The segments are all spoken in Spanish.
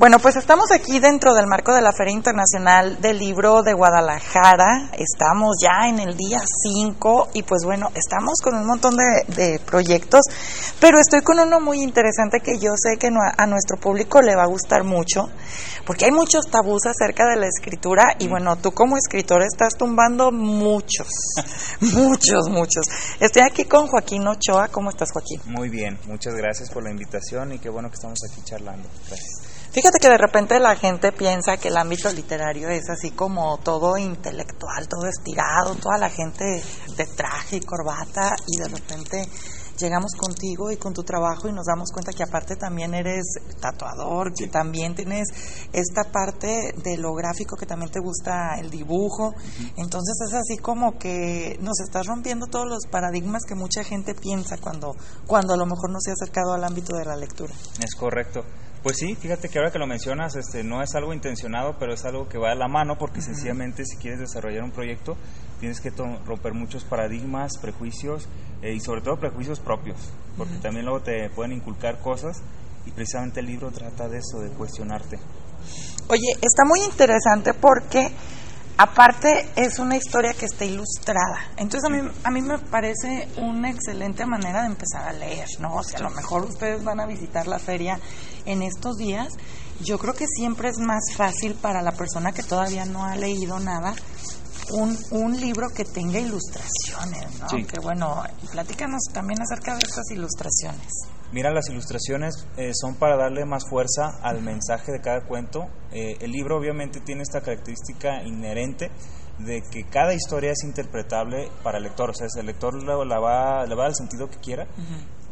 Bueno, pues estamos aquí dentro del marco de la Feria Internacional del Libro de Guadalajara. Estamos ya en el día 5 y pues bueno, estamos con un montón de, de, proyectos, pero estoy con uno muy interesante que yo sé que a nuestro público le va a gustar mucho, porque hay muchos tabús acerca de la escritura y bueno, tú como escritor estás tumbando muchos, muchos, muchos. Estoy aquí con Joaquín Ochoa. ¿Cómo estás, Joaquín? Muy bien, muchas gracias por la invitación y qué bueno que estamos aquí charlando. Gracias. Fíjate que de repente la gente piensa que el ámbito literario es así como todo intelectual, todo estirado, toda la gente de traje y corbata y de repente llegamos contigo y con tu trabajo y nos damos cuenta que aparte también eres tatuador, que también tienes esta parte de lo gráfico, que también te gusta el dibujo. Entonces es así como que nos estás rompiendo todos los paradigmas que mucha gente piensa cuando, cuando a lo mejor no se ha acercado al ámbito de la lectura. Es correcto. Pues sí, fíjate que ahora que lo mencionas, este, no es algo intencionado, pero es algo que va a la mano porque sencillamente si quieres desarrollar un proyecto tienes que romper muchos paradigmas, prejuicios eh, y sobre todo prejuicios propios, porque también luego te pueden inculcar cosas y precisamente el libro trata de eso, de cuestionarte. Oye, está muy interesante porque Aparte, es una historia que está ilustrada. Entonces, a mí, a mí me parece una excelente manera de empezar a leer, ¿no? O sea, a lo mejor ustedes van a visitar la feria en estos días. Yo creo que siempre es más fácil para la persona que todavía no ha leído nada un, un libro que tenga ilustraciones, ¿no? Sí. Que bueno, platícanos también acerca de estas ilustraciones. Mira, las ilustraciones eh, son para darle más fuerza al mensaje de cada cuento. Eh, el libro obviamente tiene esta característica inherente de que cada historia es interpretable para el lector, o sea, el lector la va, le va a dar el sentido que quiera,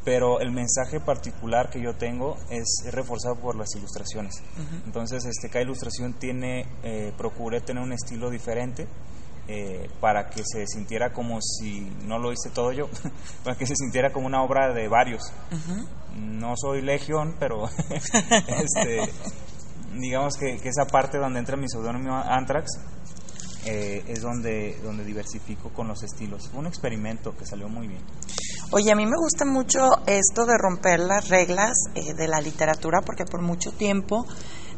pero el mensaje particular que yo tengo es, es reforzado por las ilustraciones. Entonces, este, cada ilustración tiene, eh, procuré tener un estilo diferente. Eh, para que se sintiera como si no lo hice todo yo, para que se sintiera como una obra de varios. No soy legión, pero este, digamos que, que, esa parte donde entra mi seudónimo Anthrax eh, es donde, donde diversifico con los estilos. Fue un experimento que salió muy bien. Oye, a mí me gusta mucho esto de romper las reglas eh, de la literatura porque por mucho tiempo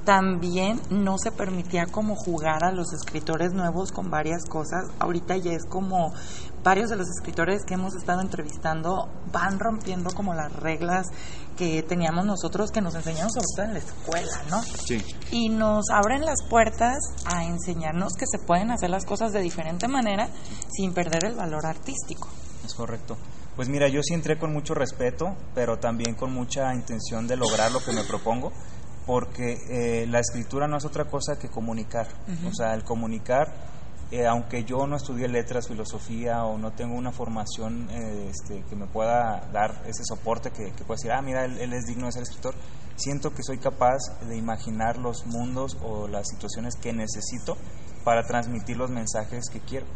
también no se permitía como jugar a los escritores nuevos con varias cosas. Ahorita ya es como varios de los escritores que hemos estado entrevistando van rompiendo como las reglas que teníamos nosotros que nos enseñamos sobre todo en la escuela, ¿no? Sí. Y nos abren las puertas a enseñarnos que se pueden hacer las cosas de diferente manera sin perder el valor artístico. Es correcto. Pues mira, yo sí entré con mucho respeto, pero también con mucha intención de lograr lo que me propongo porque eh, la escritura no es otra cosa que comunicar. O sea, el comunicar, eh, aunque yo no estudié letras, filosofía o no tengo una formación eh, este, que me pueda dar ese soporte que, que pueda decir, ah, mira, él, él, es digno de ser escritor, siento que soy capaz de imaginar los mundos o las situaciones que necesito para transmitir los mensajes que quiero.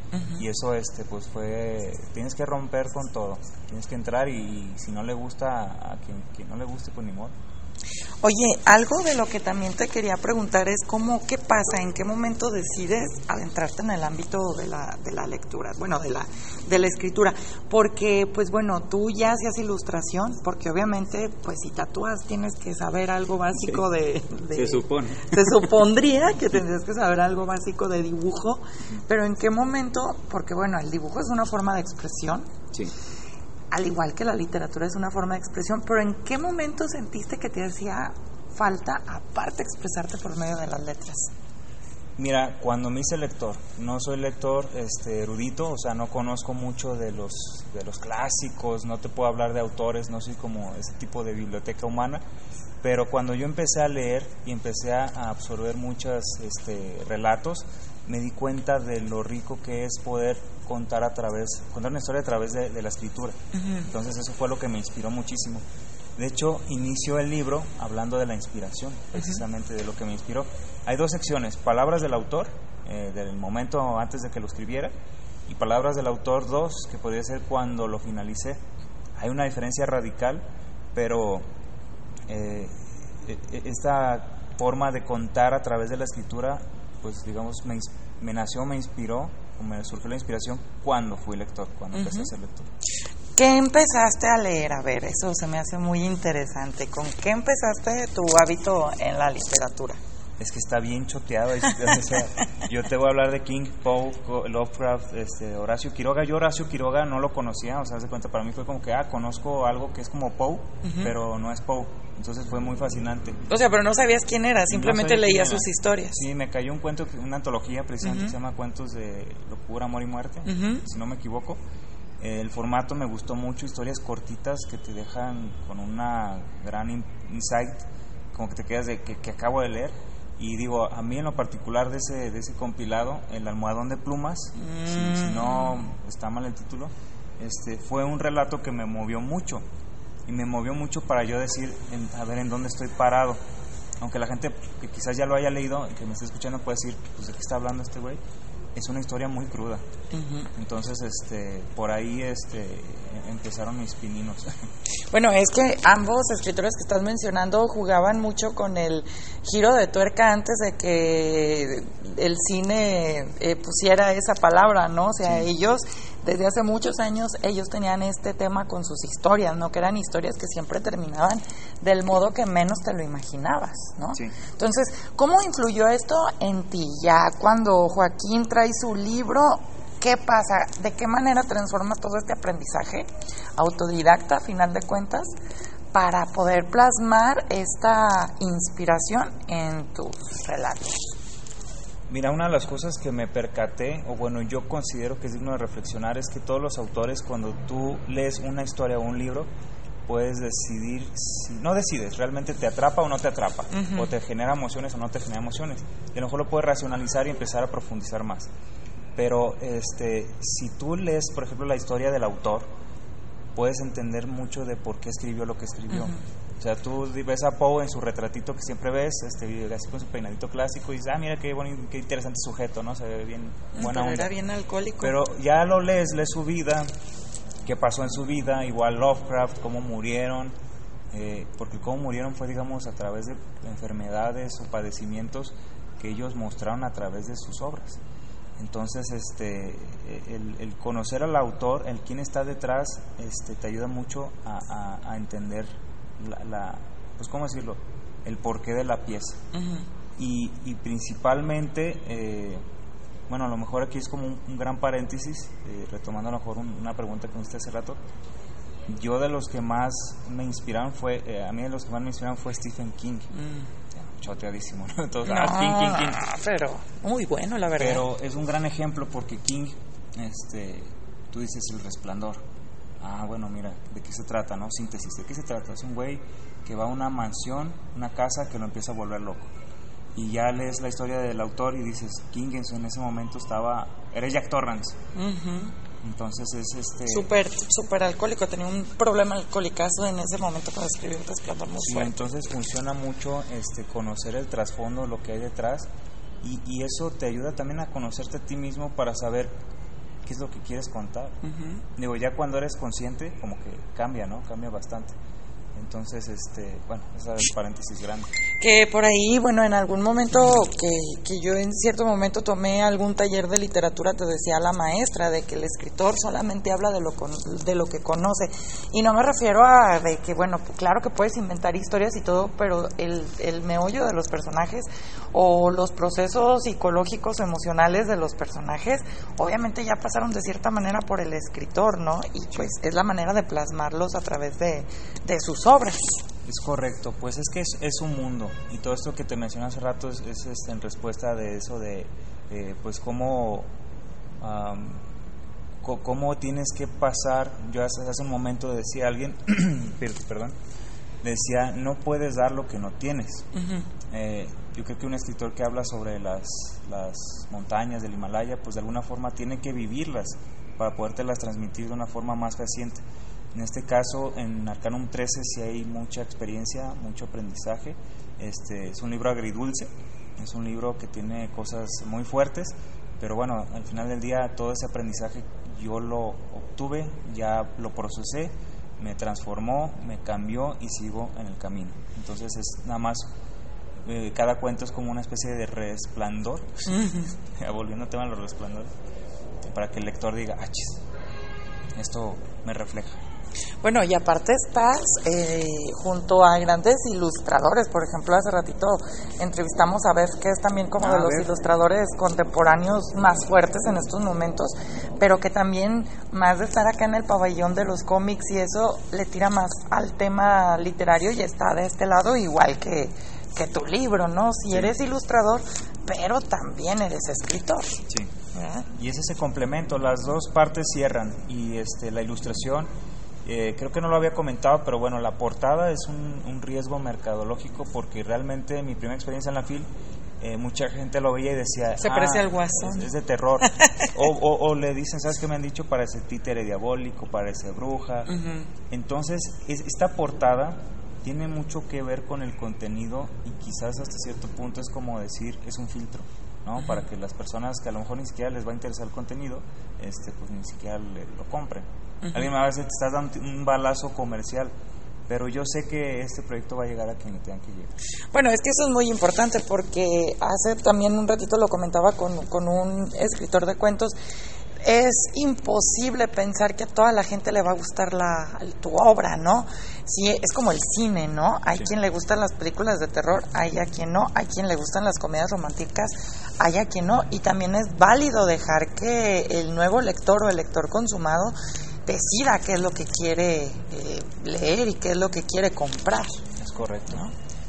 Y eso, este, pues fue, tienes que romper con todo, tienes que entrar y, y si no le gusta a quien, quien no le guste, pues ni modo. Oye, algo de lo que también te quería preguntar es cómo, qué pasa, en qué momento decides adentrarte en el ámbito de la, de la lectura, bueno, de la, de la escritura, porque pues bueno, tú ya hacías ilustración, porque obviamente pues si tatúas tienes que saber algo básico Sí. de, de- Se supone. Se supondría que tendrías que saber algo básico de dibujo, pero en qué momento, porque bueno, el dibujo es una forma de expresión, Sí. Al igual que la literatura es una forma de expresión, pero ¿en qué momento sentiste que te hacía falta, aparte, expresarte por medio de las letras? Mira, cuando me hice lector, no soy lector este, erudito, o sea, no conozco mucho de los, de los clásicos, no te puedo hablar de autores, no soy como ese tipo de biblioteca humana, pero cuando yo empecé a leer y empecé a absorber muchos este, relatos, me di cuenta de lo rico que es poder contar a través, contar una historia a través de, de la escritura. Entonces eso fue lo que me inspiró muchísimo. De hecho, inicio el libro hablando de la inspiración, precisamente de lo que me inspiró. Hay dos secciones, palabras del autor, eh, del momento antes de que lo escribiera, y palabras del autor dos, que podría ser cuando lo finalicé. Hay una diferencia radical, pero eh, e- e- esta forma de contar a través de la escritura, pues digamos, me, me nació, me inspiró, me surgió la inspiración cuando fui lector, cuando empecé a ser lector. ¿Qué empezaste a leer? A ver, eso se me hace muy interesante. ¿Con qué empezaste tu hábito en la literatura? Es que está bien choteado. o sea, yo te voy a hablar de King, Poe, Lovecraft, este, Horacio Quiroga. Yo Horacio Quiroga no lo conocía, o sea, de cuenta, para mí fue como que, ah, conozco algo que es como Poe, pero no es Poe. Entonces fue muy fascinante. O sea, pero no sabías quién era, simplemente leías sus historias. Sí, me cayó un cuento, una antología precisamente que se llama Cuentos de Locura, Amor y Muerte, si no me equivoco. El formato me gustó mucho, historias cortitas que te dejan con una gran insight, como que te quedas de que, que acabo de leer y digo, a mí en lo particular de ese, de ese compilado, El almohadón de plumas, si, no está mal el título, este, fue un relato que me movió mucho. Y me movió mucho para yo decir, a ver en dónde estoy parado. Aunque la gente que quizás ya lo haya leído y que me esté escuchando puede decir, pues de qué está hablando este güey es una historia muy cruda. Entonces, este, por ahí este, empezaron mis pininos. Bueno, es que ambos escritores que estás mencionando jugaban mucho con el giro de tuerca antes de que el cine eh, pusiera esa palabra, ¿no? O sea, ellos desde hace muchos años ellos tenían este tema con sus historias, ¿no? Que eran historias que siempre terminaban del modo que menos te lo imaginabas, ¿no? Sí. Entonces, ¿cómo influyó esto en ti ya cuando Joaquín trae su libro? ¿Qué pasa? ¿De qué manera transformas todo este aprendizaje autodidacta, a final de cuentas, para poder plasmar esta inspiración en tus relatos? Mira, una de las cosas que me percaté, o bueno, yo considero que es digno de reflexionar, es que todos los autores, cuando tú lees una historia o un libro, puedes decidir, si, no decides, realmente te atrapa o no te atrapa, o te genera emociones o no te genera emociones. Y a lo mejor lo puedes racionalizar y empezar a profundizar más. Pero este, si tú lees, por ejemplo, la historia del autor, puedes entender mucho de por qué escribió lo que escribió. O sea, tú ves a Poe en su retratito que siempre ves, este, así con su peinadito clásico, y dices, ah, mira qué, bonito, qué interesante sujeto, ¿no? Se ve bien buena Pero onda. era bien alcohólico. Pero ya lo lees, lees su vida, qué pasó en su vida, igual Lovecraft, cómo murieron, eh, porque cómo murieron fue, digamos, a través de enfermedades o padecimientos que ellos mostraron a través de sus obras. Entonces, este, el, el conocer al autor, el quién está detrás, este, te ayuda mucho a, a- a entender la, la- pues, ¿cómo decirlo? El porqué de la pieza. Y, y principalmente, eh, bueno, a lo mejor aquí es como un, un gran paréntesis, eh, retomando a lo mejor un- una pregunta que me hiciste hace rato. Yo de los que más me inspiraron fue, eh, a mí de los que más me inspiraron fue Stephen King. Mm. Choteadísimo, ¿no? Entonces, No, ah, King, King, King. pero muy bueno, la verdad. Pero es un gran ejemplo porque King, este, tú dices el resplandor. Ah, bueno, mira, ¿de qué se trata, no? Síntesis, ¿de qué se trata? Es un güey que va a una mansión, una casa que lo empieza a volver loco. Y ya lees la historia del autor y dices, King en ese momento estaba, era Jack Torrance. Ujú. Entonces es este... Súper, súper alcohólico. Tenía un problema alcohólicazo en ese momento cuando escribió El Resplandor muy Sí, entonces funciona mucho este, conocer el trasfondo, lo que hay detrás, y, y eso te ayuda también a conocerte a ti mismo para saber qué es lo que quieres contar. Digo, ya cuando eres consciente, como que cambia, ¿no? Cambia bastante. Entonces, este, bueno, esa es el paréntesis grande. Que por ahí, bueno, en algún momento que, que yo en cierto momento tomé algún taller de literatura, te decía la maestra de que el escritor solamente habla de lo, con- de lo que conoce. Y no me refiero a de que, bueno, claro que puedes inventar historias y todo, pero el, el meollo de los personajes o los procesos psicológicos, emocionales de los personajes, obviamente ya pasaron de cierta manera por el escritor, ¿no? Y pues es la manera de plasmarlos a través de, de sus obras. Es correcto, pues es que es, es un mundo y todo esto que te mencioné hace rato es, es, este, en respuesta de eso de, eh, pues cómo, co- cómo tienes que pasar, yo hace, hace un momento decía alguien, per- perdón, decía, no puedes dar lo que no tienes. Eh, yo creo que un escritor que habla sobre las, las montañas del Himalaya, pues de alguna forma tiene que vivirlas para podértelas transmitir de una forma más fehaciente. En este caso, en Arcanum 13 sí hay mucha experiencia, mucho aprendizaje. Este, es un libro agridulce, es un libro que tiene cosas muy fuertes, pero bueno, al final del día todo ese aprendizaje yo lo obtuve, ya lo procesé, me transformó, me cambió y sigo en el camino. Entonces es nada más, eh, cada cuento es como una especie de resplandor, volviendo al tema de los resplandores, para que el lector diga, ah, chis, esto me refleja. Bueno, y aparte estás eh, junto a grandes ilustradores. Por ejemplo, hace ratito entrevistamos a Beth, que es también como de los Beth. ilustradores contemporáneos más fuertes en estos momentos, pero que también, más de estar acá en el pabellón de los cómics y eso, le tira más al tema literario y está de este lado igual que, que tu libro, ¿no? Si Sí. eres ilustrador, pero también eres escritor. Sí. ¿verdad? Y es ese complemento, las dos partes cierran y este, la ilustración, eh, creo que no lo había comentado, pero bueno, la portada es un, un riesgo mercadológico porque realmente mi primera experiencia en la FIL, eh, mucha gente lo veía y decía... Se "Ah, parece al Guasón". Es, es de terror. o, o- o le dicen, ¿sabes qué me han dicho? Parece títere diabólico, parece bruja. Entonces, es- esta portada tiene mucho que ver con el contenido y quizás hasta cierto punto es como decir, es un filtro, ¿no? Para que las personas que a lo mejor ni siquiera les va a interesar el contenido, este, pues ni siquiera le- lo compren. Alguien me va a decir, te estás dando un balazo comercial, pero yo sé que este proyecto va a llegar a quien le tenga que llegar. Bueno, es que eso es muy importante porque hace también un ratito lo comentaba con, con un escritor de cuentos. Es imposible pensar que a toda la gente le va a gustar la, tu obra, ¿no? Sí, es como el cine, ¿no? Hay Sí. quien le gustan las películas de terror, hay a quien no, hay quien le gustan las comedias románticas, hay a quien no. Y también es válido dejar que el nuevo lector o el lector consumado decida qué es lo que quiere eh, leer y qué es lo que quiere comprar. Es correcto.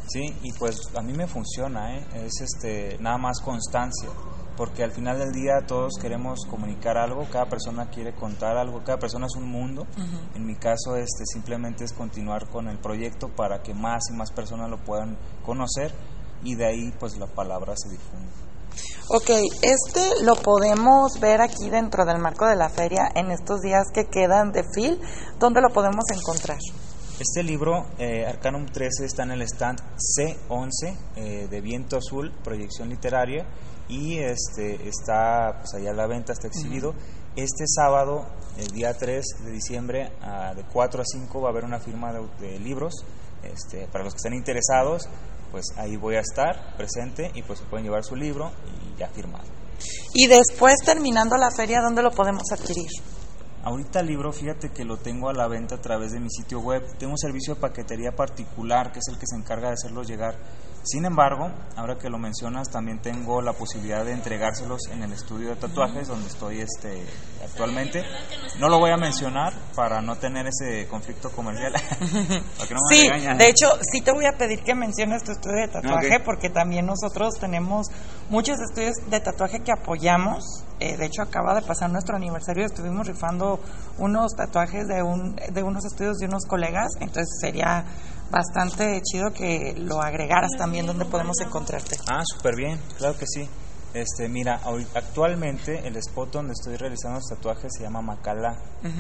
Sí, y pues a mí me funciona, ¿eh? es este, nada más constancia, porque al final del día todos queremos comunicar algo, cada persona quiere contar algo, cada persona es un mundo. En mi caso, este, simplemente es continuar con el proyecto para que más y más personas lo puedan conocer y de ahí pues la palabra se difunde. Ok, este lo podemos ver aquí dentro del marco de la feria en estos días que quedan de FIL. ¿Dónde lo podemos encontrar? Este libro, eh, Arcanum 13, está en el stand C11 eh, de Viento Azul, proyección literaria, y este está pues allá a la venta, está exhibido. Este sábado, el día 3 de diciembre, ah, de 4 a 5, va a haber una firma de, de libros. Este, para los que estén interesados, pues ahí voy a estar presente y pues se pueden llevar su libro y ya firmado. Y después, terminando la feria, ¿dónde lo podemos adquirir? Ahorita el libro, fíjate que lo tengo a la venta a través de mi sitio web. Tengo un servicio de paquetería particular que es el que se encarga de hacerlos llegar. Sin embargo, ahora que lo mencionas, también tengo la posibilidad de entregárselos en el estudio de tatuajes donde estoy este, actualmente. No lo voy a mencionar para no tener ese conflicto comercial. no me Sí, de hecho, sí te voy a pedir que menciones tu estudio de tatuaje porque también nosotros tenemos muchos estudios de tatuaje que apoyamos. Eh, de hecho, acaba de pasar nuestro aniversario, estuvimos rifando unos tatuajes de, un, de unos estudios de unos colegas, entonces sería bastante chido que lo agregaras también donde podemos encontrarte. Ah, súper bien, claro que sí. Este, mira, hoy- actualmente el spot donde estoy realizando los tatuajes se llama Macala.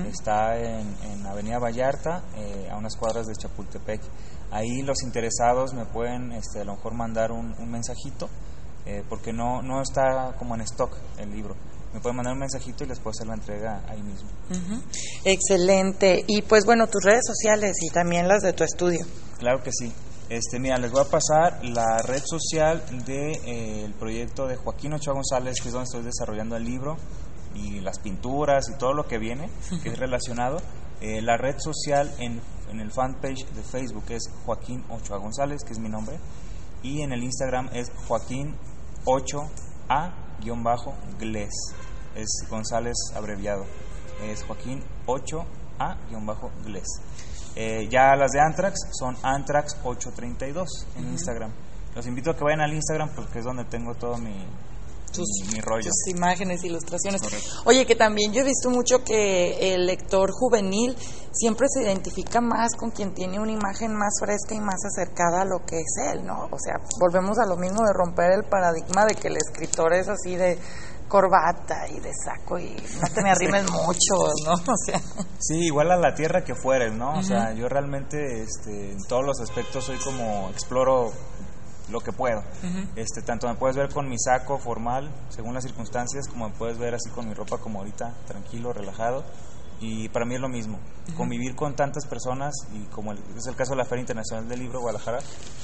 Está en, en Avenida Vallarta, eh, a unas cuadras de Chapultepec. Ahí los interesados me pueden este, a lo mejor mandar un, un mensajito, eh, porque no, no está como en stock el libro. Me pueden mandar un mensajito y les puedo hacer la entrega ahí mismo. Excelente. Y pues bueno, tus redes sociales y también las de tu estudio. Claro que sí. Este, mira, les voy a pasar la red social del de, eh, el proyecto de Joaquín Ochoa González, que es donde estoy desarrollando el libro y las pinturas y todo lo que viene, que es relacionado. Eh, la red social en, en el fanpage de Facebook es Joaquín Ochoa González, que es mi nombre, y en el Instagram es Joaquín 8A-Gles, es González abreviado, es Joaquín 8A-Gles. Eh, ya las de Antrax son Antrax 832 en Instagram. Los invito a que vayan al Instagram porque es donde tengo todo mi, Tus, tus imágenes, ilustraciones. Correcto. Oye, que también yo he visto mucho que el lector juvenil siempre se identifica más con quien tiene una imagen más fresca y más acercada a lo que es él, ¿no? O sea, volvemos a lo mismo de romper el paradigma de que el escritor es así de corbata y de saco y no te me arrimes mucho, ¿no? O sea, Sí, igual a la tierra que fueres, ¿no? O sea, yo realmente este, en todos los aspectos soy como exploro lo que puedo. este, tanto me puedes ver con mi saco formal, según las circunstancias, como me puedes ver así con mi ropa como ahorita, tranquilo, relajado. Y para mí es lo mismo, convivir con tantas personas, y como es el caso de la Feria Internacional del Libro Guadalajara,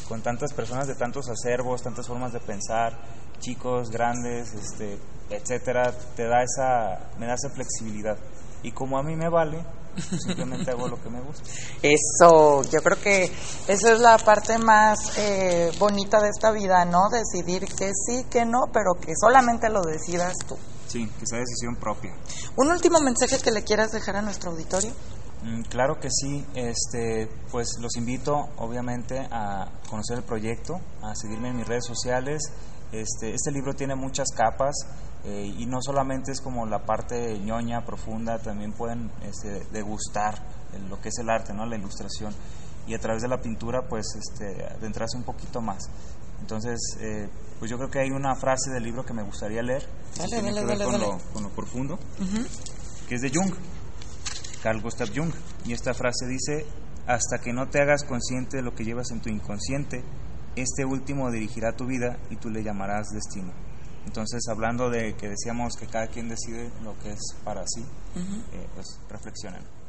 con tantas personas de tantos acervos, tantas formas de pensar, chicos, grandes, este, etcétera, te da esa, me da esa flexibilidad. Y como a mí me vale, simplemente hago lo que me gusta. Eso, yo creo que esa es la parte más eh, bonita de esta vida, ¿no? Decidir que sí, que no, pero que solamente lo decidas tú. Sí, que sea decisión propia. ¿Un último mensaje que le quieras dejar a nuestro auditorio? Mm, claro que sí, este, pues los invito obviamente a conocer el proyecto, a seguirme en mis redes sociales. Este, este libro tiene muchas capas eh, y no solamente es como la parte ñoña, profunda, también pueden este, degustar lo que es el arte, ¿no? la ilustración y a través de la pintura pues este, adentrarse un poquito más. Entonces, eh, pues yo creo que hay una frase del libro que me gustaría leer, que tiene que ver con, Lo, con, Lo, profundo, que es de Jung. Carl Gustav Jung. Y esta frase dice, hasta que no te hagas consciente de lo que llevas en tu inconsciente, este último dirigirá tu vida y tú le llamarás destino. Entonces, hablando de que decíamos que cada quien decide lo que es para sí, eh, pues reflexionen.